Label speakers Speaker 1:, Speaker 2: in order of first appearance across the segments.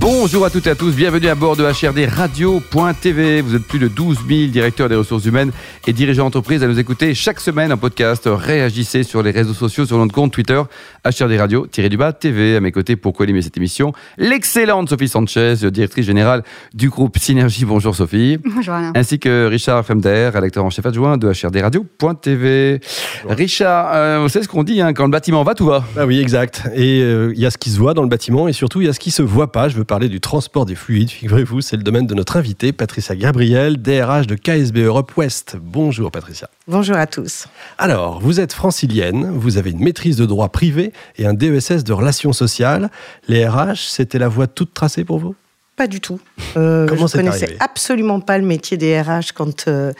Speaker 1: Bonjour à toutes et à tous, bienvenue à bord de HRD Radio.tv. Vous êtes plus de 12 000 directeurs des ressources humaines et dirigeants d'entreprise à nous écouter chaque semaine en podcast. Réagissez sur les réseaux sociaux, sur notre compte Twitter, HRD Radio-du-bas TV. À mes côtés, pour co-animer cette émission, l'excellente Sophie Sanchez, directrice générale du groupe Synergie. Bonjour Sophie.
Speaker 2: Bonjour Alain.
Speaker 1: Ainsi que Richard Femder, rédacteur en chef adjoint de HRD Radio.tv. Richard, euh, vous savez ce qu'on dit, hein, quand le bâtiment va, tout va.
Speaker 3: Ah oui, exact. Et euh, il y a ce qui se voit dans le bâtiment et surtout il y a ce qui se voit pas. Je veux parler du transport des fluides. Figurez-vous, c'est le domaine de notre invitée, Patricia Gabriel, DRH de KSB Europe West. Bonjour Patricia.
Speaker 4: Bonjour à tous.
Speaker 3: Alors, vous êtes francilienne, vous avez une maîtrise de droit privé et un DESS de relations sociales. Les RH, c'était la voie toute tracée pour vous?
Speaker 4: Pas du tout. Euh,
Speaker 3: Comment
Speaker 4: je connaissais absolument pas le métier des RH quand euh,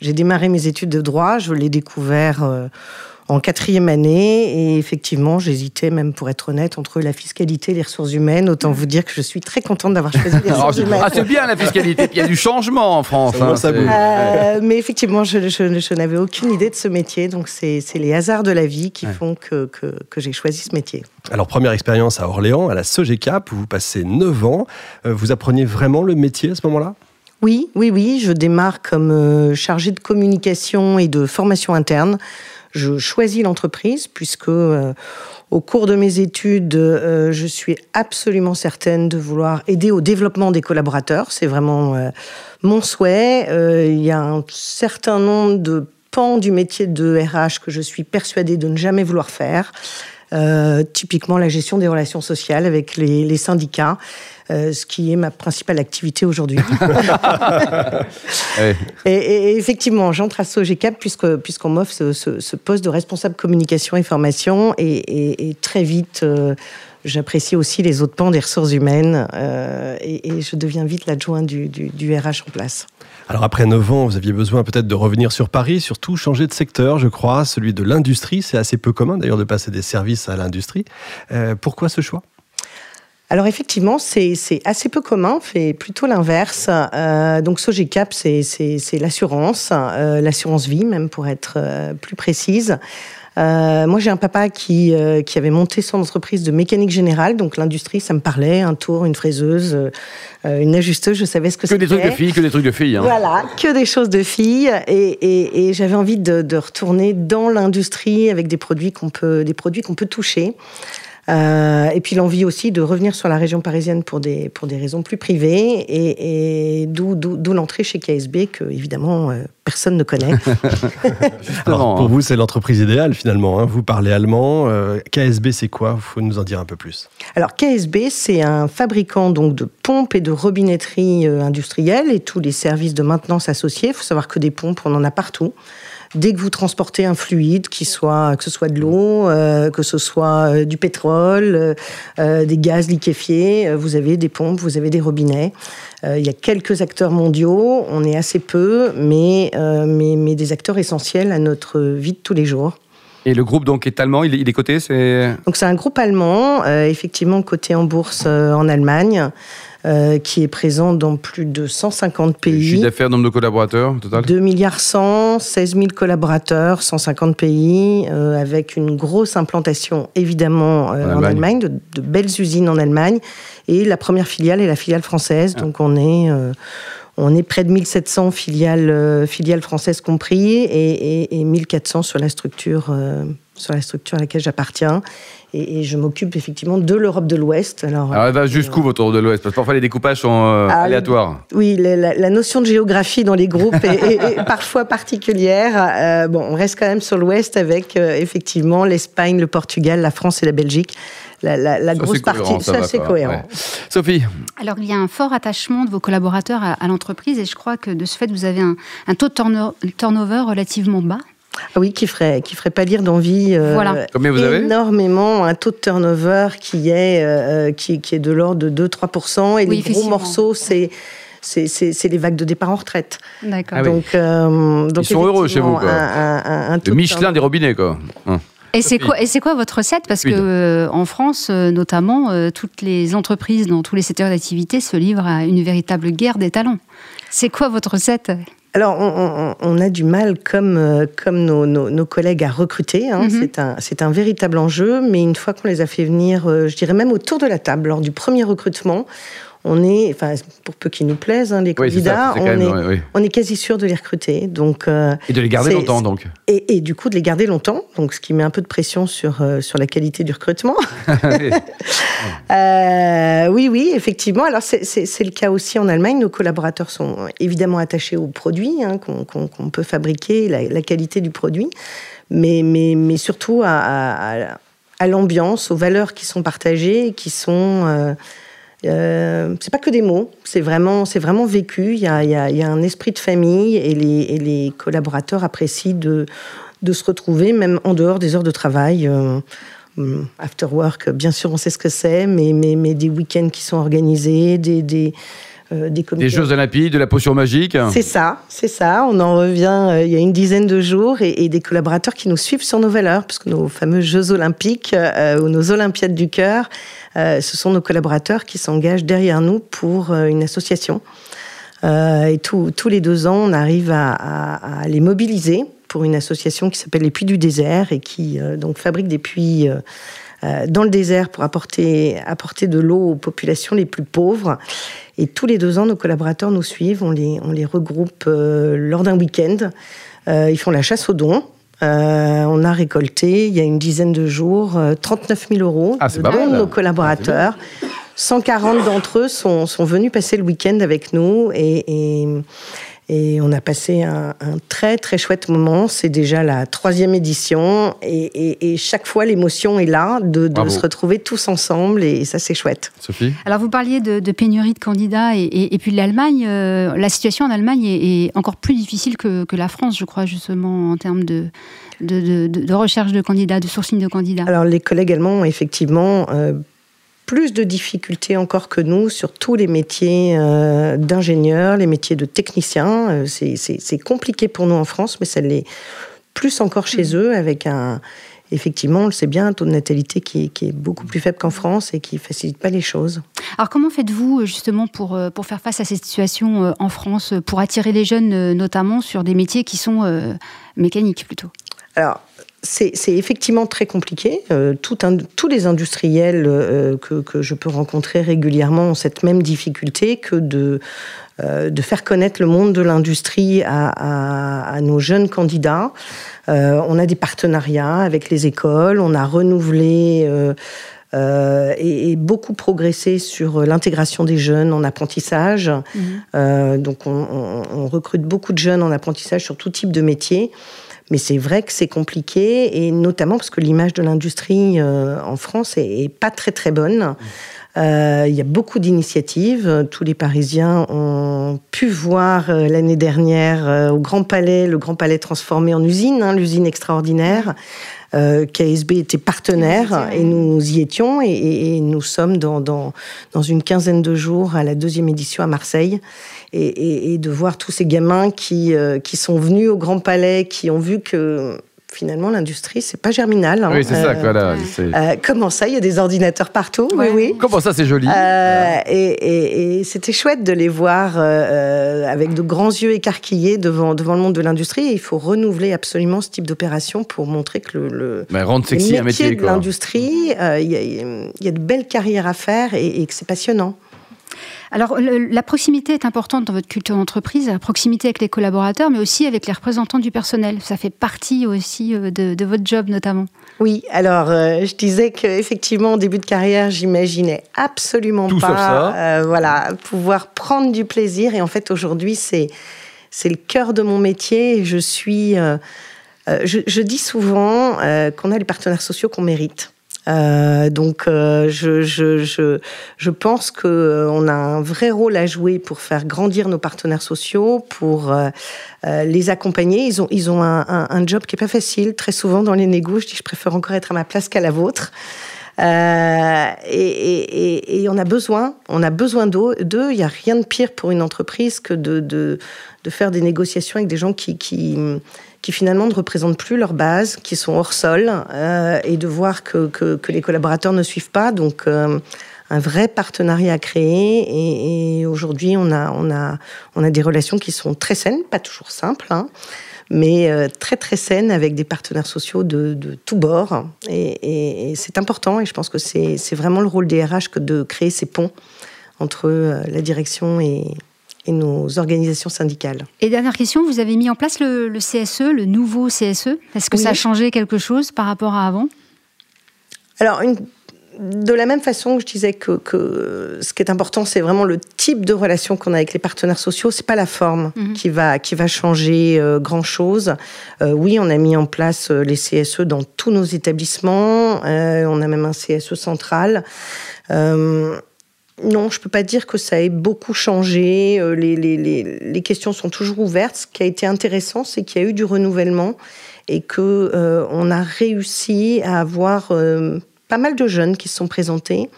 Speaker 4: j'ai démarré mes études de droit. Je l'ai découvert euh, en quatrième année et effectivement, j'hésitais même pour être honnête entre la fiscalité et les ressources humaines. Autant vous dire que je suis très contente d'avoir choisi les
Speaker 1: Alors,
Speaker 4: ressources
Speaker 1: c'est-
Speaker 4: humaines.
Speaker 1: ah, c'est bien la fiscalité, il y a du changement en France.
Speaker 3: Ça bouge.
Speaker 4: Euh, mais effectivement, je, je- je n'avais aucune idée de ce métier, donc c'est les hasards de la vie qui font que, que, que j'ai choisi ce métier.
Speaker 3: Alors, première expérience à Orléans, à la SOGECAP, où vous passez 9 ans. Euh, vous appreniez vraiment le métier à ce moment-là?
Speaker 4: Oui, oui, oui. Je démarre comme euh, chargée de communication et de formation interne. Je choisis l'entreprise puisque euh, au cours de mes études, euh, je suis absolument certaine de vouloir aider au développement des collaborateurs. C'est vraiment euh, mon souhait. Il y a un certain nombre de pans du métier de RH que je suis persuadée de ne jamais vouloir faire. Typiquement la gestion des relations sociales avec les syndicats, euh, ce qui est ma principale activité aujourd'hui.
Speaker 1: Ouais.
Speaker 4: Et, effectivement, j'entre à Sogecap puisque puisqu'on m'offre ce, ce- ce poste de responsable communication et formation et, et- et très vite. euh, J'apprécie aussi les autres pans des ressources humaines euh, et, et je deviens vite l'adjoint du, du- du RH en place.
Speaker 3: Alors après 9 ans, vous aviez besoin peut-être de revenir sur Paris, surtout changer de secteur, je crois, celui de l'industrie. C'est assez peu commun d'ailleurs de passer des services à l'industrie. Euh, pourquoi ce choix?
Speaker 4: Alors effectivement, c'est assez peu commun, on fait plutôt l'inverse. Euh, donc Sogecap, c'est l'assurance, euh, l'assurance vie même pour être euh, plus précise. Euh, moi, j'ai un papa qui, euh, qui avait monté son entreprise de mécanique générale, donc l'industrie, ça me parlait, un tour, une fraiseuse, euh, une ajusteuse, je savais ce que
Speaker 1: Que des
Speaker 4: c'était.
Speaker 1: trucs de filles, que des trucs de filles. hein.
Speaker 4: Voilà, que des choses de filles. Et, et- et j'avais envie de, de retourner dans l'industrie avec des produits qu'on peut, des produits qu'on peut toucher. Euh, et puis l'envie aussi de revenir sur la région parisienne pour des, pour des raisons plus privées. Et, et d'où, d'où, d'où l'entrée chez KSB, que évidemment euh, personne ne connaît.
Speaker 3: Alors, pour
Speaker 1: hein.
Speaker 3: vous, c'est l'entreprise idéale finalement. hein. Vous parlez allemand. Euh, KSB, c'est quoi? Il faut nous en dire un peu plus.
Speaker 4: Alors KSB, c'est un fabricant donc de pompes et de robinetteries euh, industrielles et tous les services de maintenance associés. Il faut savoir que des pompes, on en a partout. Dès que vous transportez un fluide, qui soit, que ce soit de l'eau, euh, que ce soit euh, du pétrole, euh, des gaz liquéfiés, vous avez des pompes, vous avez des robinets. Il y a quelques acteurs mondiaux, on est assez peu, mais, mais, mais des acteurs essentiels à notre vie de tous les jours.
Speaker 1: Et le groupe donc est allemand, il est, il est coté, c'est.
Speaker 4: Donc c'est un groupe allemand, euh, effectivement coté en bourse euh, en Allemagne, euh, qui est présent dans plus de 150
Speaker 1: Chiffre
Speaker 4: pays.
Speaker 1: d'affaires, nombre de collaborateurs total
Speaker 4: 2 milliards 100, 16 000 collaborateurs, 150 pays, euh, avec une grosse implantation évidemment euh,
Speaker 1: En
Speaker 4: en
Speaker 1: Allemagne.
Speaker 4: Allemagne, de, de belles usines en Allemagne, et la première filiale est la filiale française. Donc on est euh, on est près de 1700 filiales euh, filiales françaises compris, et, et, et 1400 sur la structure euh, sur la structure à laquelle j'appartiens. Et, et je m'occupe effectivement de l'Europe de l'Ouest. Alors,
Speaker 1: Alors elle va jusqu'où votre Europe de l'Ouest? Parce que parfois les découpages sont euh,
Speaker 4: Ah,
Speaker 1: aléatoires.
Speaker 4: Oui, la, la- la notion de géographie dans les groupes est, est- est parfois particulière. Euh, bon, on reste quand même sur l'Ouest avec euh, effectivement l'Espagne, le Portugal, la France et la Belgique. La, la- la
Speaker 1: Ça,
Speaker 4: grosse
Speaker 1: c'est cohérent,
Speaker 4: partie,
Speaker 1: ça
Speaker 4: ça, c'est cohérent.
Speaker 1: Ouais. Sophie,
Speaker 2: Alors, il y a un fort attachement de vos collaborateurs à, à l'entreprise et je crois que de ce fait, vous avez un, un taux de turno- turnover relativement bas.
Speaker 4: Ah oui, qui ferait, qui ferait pas lire d'envie. euh,
Speaker 2: Voilà.
Speaker 1: Combien vous avez
Speaker 4: Énormément, un taux de turnover qui est, euh, qui, qui est de l'ordre de 2-3%. Et
Speaker 2: Oui,
Speaker 4: les gros morceaux, c'est. C'est les vagues de départ en retraite.
Speaker 2: D'accord.
Speaker 1: Ah.
Speaker 4: Donc, euh, donc
Speaker 1: Ils sont heureux chez vous, quoi.
Speaker 4: un- un- un-
Speaker 1: le
Speaker 4: de
Speaker 1: Michelin des robinets, quoi. Hein.
Speaker 2: Et c'est quoi, et c'est quoi votre recette? Parce que euh, en France, euh, notamment, euh, toutes les entreprises dans tous les secteurs d'activité se livrent à une véritable guerre des talents. C'est quoi votre recette?
Speaker 4: Alors, on, a du mal, comme, euh, comme nos, nos, collègues, à recruter. Hein. Mhm. C'est un, un, véritable enjeu, mais une fois qu'on les a fait venir, euh, je dirais même autour de la table, lors du premier recrutement, on est, enfin, pour peu qu'ils nous plaisent, hein, les candidats, on, est, on, est, quasi sûr de les recruter. Donc,
Speaker 1: euh, et de les garder longtemps, donc.
Speaker 4: Et, du coup, de les garder longtemps, donc ce qui met un peu de pression sur, euh, sur la qualité du recrutement. euh, oui, oui, effectivement. Alors, c'est le cas aussi en Allemagne. Nos collaborateurs sont évidemment attachés aux produits hein, qu'on peut fabriquer, la, qualité du produit, mais, mais, mais surtout à, à, à l'ambiance, aux valeurs qui sont partagées, qui sont euh, c'est pas que des mots, c'est vraiment, c'est vraiment vécu. Il y, a, y a, y a, un esprit de famille et les, et les, collaborateurs apprécient de, de se retrouver, même en dehors des heures de travail. Euh, after work, bien sûr, on sait ce que c'est, mais, mais, mais des week-ends qui sont organisés, des, des,
Speaker 1: euh, des, Jeux Olympiques, de la potion magique.
Speaker 4: C'est ça, c'est ça. On en revient euh, il y a une dizaine de jours et, des collaborateurs qui nous suivent sur nos valeurs, puisque nos fameux Jeux Olympiques ou nos Olympiades du cœur, euh, ce sont nos collaborateurs qui s'engagent derrière nous pour euh, une association. Euh, et tous les deux ans, on arrive à, les mobiliser pour une association qui s'appelle les Puits du désert et qui donc fabrique des puits dans le désert pour apporter, apporter de l'eau aux populations les plus pauvres. Et tous les deux ans, nos collaborateurs nous suivent, on les, on les regroupe lors d'un week-end. ils font la chasse aux dons. Euh, on a récolté, il y a une dizaine de jours, 39 euh, 000 euros
Speaker 1: ah, de
Speaker 4: nos collaborateurs. 140 d'entre eux sont, venus passer le week-end avec nous et, et, on a passé un, très très chouette moment. C'est déjà la troisième édition et, chaque fois l'émotion est là de, se retrouver tous ensemble et, ça c'est chouette.
Speaker 1: Sophie
Speaker 2: Alors vous parliez de, pénurie de candidats et, puis de l'Allemagne. Euh, la situation en Allemagne est, encore plus difficile que, que, la France, je crois, justement en termes de, de, recherche de candidats, de sourcing de candidats.
Speaker 4: Alors les collègues allemands ont effectivement euh, plus de difficultés encore que nous sur tous les métiers euh, d'ingénieurs, les métiers de techniciens. Euh, c'est compliqué pour nous en France, mais ça l'est plus encore chez mmh. eux avec un, effectivement, on le sait bien, un taux de natalité qui est, beaucoup plus faible qu'en France et qui ne facilite pas les choses.
Speaker 2: Alors comment faites-vous justement pour, pour faire face à cette situation en France, pour attirer les jeunes notamment sur des métiers qui sont mécaniques plutôt?
Speaker 4: Alors, c'est effectivement très compliqué. Euh, tout tous les industriels euh, que, je peux rencontrer régulièrement ont cette même difficulté que de, euh, de faire connaître le monde de l'industrie à, nos jeunes candidats. on a des partenariats avec les écoles, on a renouvelé et, beaucoup progressé sur l'intégration des jeunes en apprentissage. Mmh. donc on, on, recrute beaucoup de jeunes en apprentissage sur tout type de métier. Mais c'est vrai que c'est compliqué, et notamment parce que l'image de l'industrie euh, en France est, pas très très bonne. Euh, il y a beaucoup d'initiatives. Tous les Parisiens ont pu voir euh, l'année dernière au Grand Palais, le Grand Palais transformé en usine, hein, l'usine extraordinaire. KSB était partenaire et nous y étions et, nous sommes dans, dans, dans, une quinzaine de jours à la deuxième édition à Marseille et, de voir tous ces gamins qui, euh, qui sont venus au Grand Palais, qui ont vu que finalement, l'industrie, c'est pas germinal.
Speaker 1: Hein. Oui, c'est ça. Voilà,
Speaker 4: euh, comment ça Il y a des ordinateurs partout? Oui, oui.
Speaker 1: Comment ça, c'est joli?
Speaker 4: Euh, Et, c'était chouette de les voir avec de grands yeux écarquillés devant, devant le monde de l'industrie. il faut renouveler absolument ce type d'opération pour montrer que le, le,
Speaker 1: bah, rendre sexy
Speaker 4: métier,
Speaker 1: un métier
Speaker 4: de l'industrie, il y, y, a de belles carrières à faire et que c'est passionnant.
Speaker 2: Alors, la proximité est importante dans votre culture d'entreprise, la proximité avec les collaborateurs, mais aussi avec les représentants du personnel. Ça fait partie aussi euh, de, votre job, notamment.
Speaker 4: Oui, alors euh, je disais qu'effectivement, en début de carrière, j'imaginais absolument pas euh, voilà, pouvoir prendre du plaisir. Et en fait, aujourd'hui, c'est, c'est le cœur de mon métier. Je suis. je, je, dis souvent qu'on a les partenaires sociaux qu'on mérite. Euh, donc, euh, je, je, je, je, pense qu'on euh, on a un vrai rôle à jouer pour faire grandir nos partenaires sociaux, pour euh, euh, les accompagner. Ils ont, ils ont un, un, un job qui est pas facile. Très souvent dans les négos, je dis je préfère encore être à ma place qu'à la vôtre. Euh, et, on a besoin, on a besoin d'eux. Il n'y a rien de pire pour une entreprise que de, faire des négociations avec des gens qui, finalement ne représentent plus leur base, qui sont hors sol, euh, et de voir que, les collaborateurs ne suivent pas. Donc, euh, un vrai partenariat à créer. Et, aujourd'hui, on a des relations qui sont très saines, pas toujours simples. Hein, mais euh, très très saines avec des partenaires sociaux de, de tous bords. Et, c'est important et je pense que c'est vraiment le rôle des RH que de créer ces ponts entre euh, la direction et, et nos organisations syndicales.
Speaker 2: Et dernière question, vous avez mis en place le, CSE, le nouveau CSE. Est-ce que ça a changé quelque chose par rapport à avant?
Speaker 4: Alors, une de la même façon que je disais que, ce qui est important, c'est vraiment le type de relation qu'on a avec les partenaires sociaux. C'est pas la forme mhm. qui va qui va changer euh, grand chose. Euh, oui, on a mis en place euh, les CSE dans tous nos établissements. on a même un CSE central. non, je peux pas dire que ça ait beaucoup changé. Les, les, questions sont toujours ouvertes. Ce qui a été intéressant, c'est qu'il y a eu du renouvellement et que on a réussi à avoir pas mal de jeunes qui se sont présentés.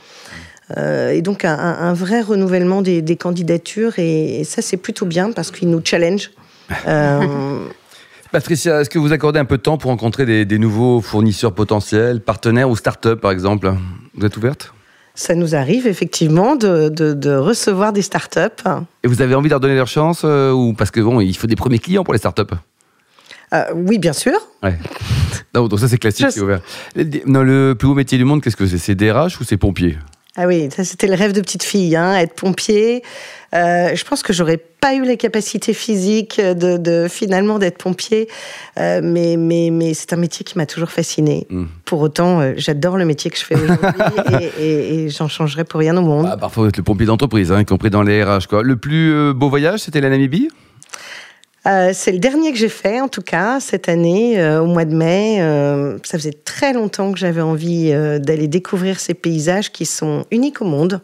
Speaker 4: Euh, et donc un, vrai renouvellement des, candidatures et, ça c'est plutôt bien parce qu'ils nous challenge.
Speaker 1: Euh, Patricia, est-ce que vous accordez un peu de temps pour rencontrer des, nouveaux fournisseurs potentiels, partenaires ou start-up par exemple? Vous êtes ouverte?
Speaker 4: Ça nous arrive effectivement de, recevoir des startups.
Speaker 1: Et vous avez envie de leur donner leur chance euh, ou parce que bon, il faut des premiers clients pour les startups
Speaker 4: euh, oui, bien sûr.
Speaker 1: Ouais. Donc ça c'est classique, c'est ouvert. le plus haut métier du monde, qu'est-ce que c'est? C'est DRH ou c'est pompier?
Speaker 4: Ah oui, ça c'était le rêve de petite fille, hein, être pompier. Euh, je pense que j'aurais pas eu les capacités physiques de, finalement d'être pompier, euh, mais mais mais c'est un métier qui m'a toujours fasciné. Hmm. Pour autant, j'adore le métier que je fais aujourd'hui et, j'en changerai pour rien au monde.
Speaker 1: Bah, parfois vous êtes le pompier d'entreprise, hein, y compris dans les RH. Quoi. Le plus beau voyage, c'était la Namibie?
Speaker 4: Euh, c'est le dernier que j'ai fait, en tout cas, cette année, euh, au mois de mai. Euh, ça faisait très longtemps que j'avais envie d'aller découvrir ces paysages qui sont uniques au monde.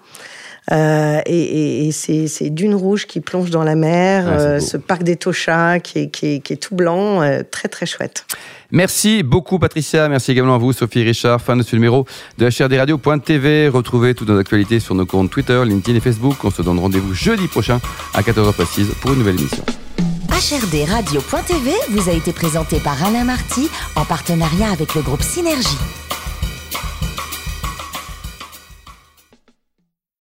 Speaker 4: et, et, c'est Dune Rouge qui plonge dans la mer, ce parc des Tochas qui est, qui est, tout blanc, très très chouette.
Speaker 1: Merci beaucoup Patricia, merci également à vous Sophie Richard, fin de ce numéro de HRDRadio.tv. Retrouvez toutes nos actualités sur nos comptes Twitter, LinkedIn et Facebook. On se donne rendez-vous jeudi prochain à 14h précise pour une nouvelle émission.
Speaker 5: HRD Radio.tv vous a été présenté par Alain Marty en partenariat avec le groupe Synergie.